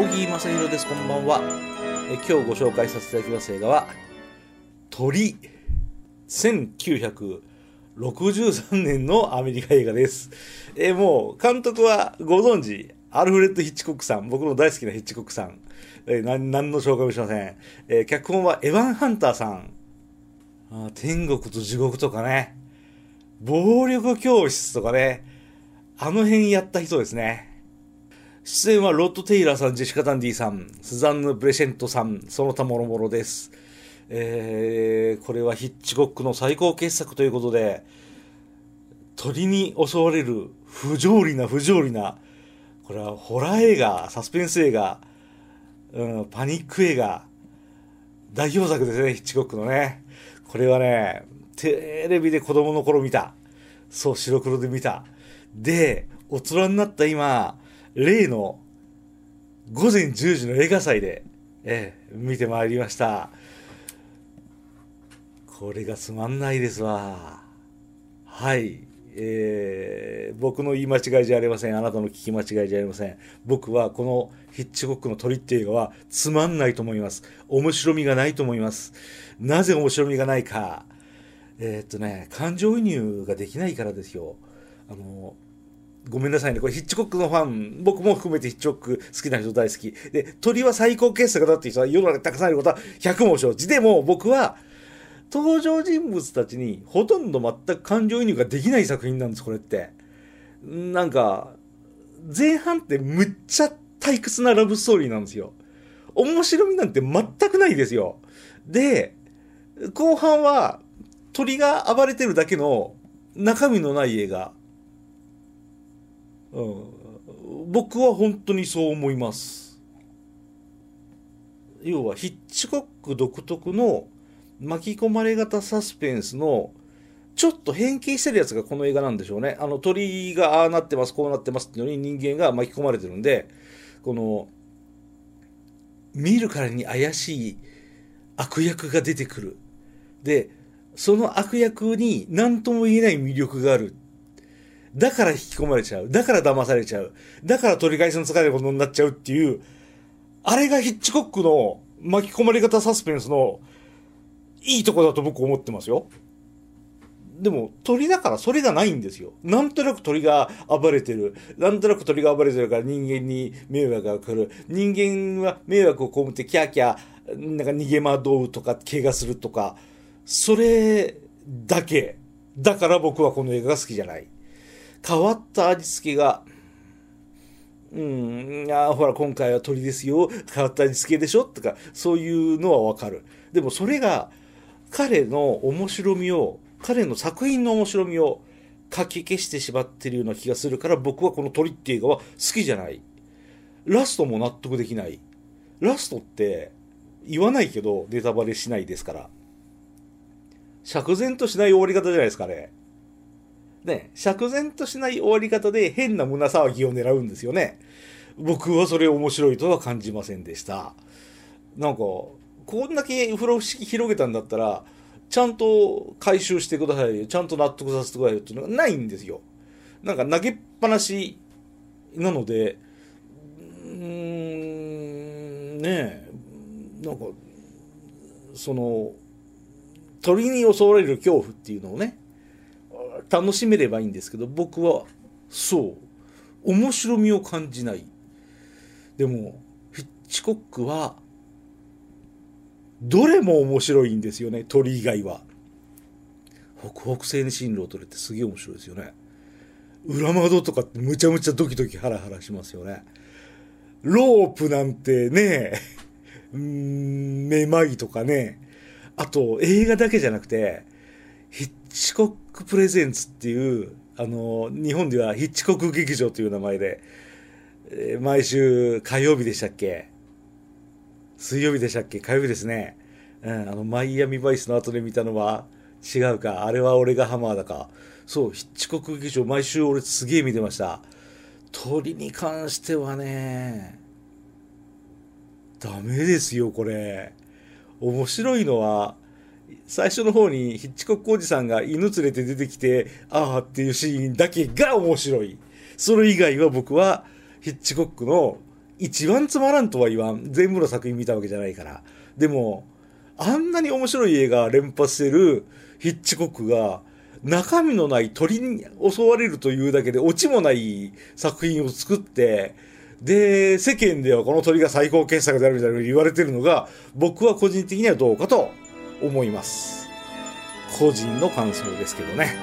小木正弘です。こんばんは。え今日ご紹介させていただきます映画は鳥。1963年のアメリカ映画です。えもう監督はご存知アルフレッド・ヒッチコックさん。僕の大好きなヒッチコックさん。え何何の紹介もしません、え脚本はエヴァン・ハンターさん。あ天国と地獄とかね。暴力教室とかね。あの辺やった人ですね。出演はロッド・テイラーさん、ジェシカ・ダンディさん、スザンヌ・ブレシェントさん、その他もろもろです。えー、これはヒッチコックの最高傑作ということで、鳥に襲われる不条理な不条理な、これはホラー映画、サスペンス映画、うん、パニック映画、代表作ですね、ヒッチコックのね。これはね、テレビで子供の頃見た。そう、白黒で見た。で、大人になった今、例の午前10時の映画祭で、ええ、見てまいりました。これがつまんないですわ。はい。えー、僕の言い間違いじゃありません。あなたの聞き間違いじゃありません。僕はこのヒッチコックの鳥っていう映画はつまんないと思います。面白みがないと思います。なぜ面白みがないか。えー、っとね、感情移入ができないからですよ。あの、ごめんなさいね。これヒッチコックのファン、僕も含めてヒッチコック好きな人大好き。で、鳥は最高傑作だっていう人は世の中にたくさんいることは100も承知。でも僕は、登場人物たちにほとんど全く感情移入ができない作品なんです、これって。なんか、前半ってむっちゃ退屈なラブストーリーなんですよ。面白みなんて全くないですよ。で、後半は鳥が暴れてるだけの中身のない映画。うん、僕は本当にそう思います。要はヒッチコック独特の巻き込まれ型サスペンスのちょっと変形してるやつがこの映画なんでしょうね。あの鳥がああなってます、こうなってますっていうのに人間が巻き込まれてるんで、この見るからに怪しい悪役が出てくる。で、その悪役に何とも言えない魅力がある。だから引き込まれちゃう。だから騙されちゃう。だから取り返しのつかないことになっちゃうっていう、あれがヒッチコックの巻き込まれ方サスペンスのいいとこだと僕思ってますよ。でも鳥だからそれがないんですよ。なんとなく鳥が暴れてる。なんとなく鳥が暴れてるから人間に迷惑が来る。人間は迷惑を被ってキャーキャー、なんか逃げ惑うとか怪我するとか、それだけ。だから僕はこの映画が好きじゃない。変わった味付けが、うん、あほら、今回は鳥ですよ。変わった味付けでしょ？とか、そういうのはわかる。でもそれが、彼の面白みを、彼の作品の面白みをかき消してしまってるような気がするから、僕はこの鳥っていう映画は好きじゃない。ラストも納得できない。ラストって言わないけどネタバレしないですから。釈然としない終わり方じゃないですかね。ね、釈然としない終わり方で変な胸騒ぎを狙うんですよね。僕はそれ面白いとは感じませんでした。なんか、こんだけ風呂敷広げたんだったら、ちゃんと回収してくださいよ。ちゃんと納得させてくださいよっていうのがないんですよ。なんか投げっぱなしなので、うーん、ねえ、なんか、その、鳥に襲われる恐怖っていうのをね、楽しめればいいんですけど、僕は、そう、面白みを感じない。でも、ヒッチコックは、どれも面白いんですよね、鳥以外は。北北西に進路を取れてすげえ面白いですよね。裏窓とかってむちゃむちゃドキドキハラハラしますよね。ロープなんてねうん、めまいとかね、あと映画だけじゃなくて、ヒッチコックプレゼンツっていう、あの、日本ではヒッチコック劇場という名前で、えー、毎週火曜日でしたっけ？水曜日でしたっけ？火曜日ですね。うん、あの、マイアミバイスの後で見たのは違うか。あれは俺がハマーだか。そう、ヒッチコック劇場、毎週俺すげえ見てました。鳥に関してはね、ダメですよ、これ。面白いのは、最初の方にヒッチコックおじさんが犬連れて出てきて、ああっていうシーンだけが面白い。それ以外は僕はヒッチコックの一番つまらんとは言わん。全部の作品見たわけじゃないから。でも、あんなに面白い映画連発してるヒッチコックが、中身のない鳥に襲われるというだけでオチもない作品を作って、で、世間ではこの鳥が最高傑作であるみたいなふうに言われてるのが、僕は個人的にはどうかと思います。個人の感想ですけどね。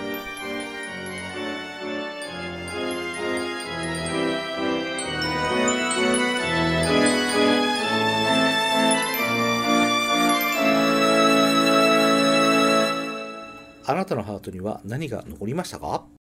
あなたのハートには何が残りましたか？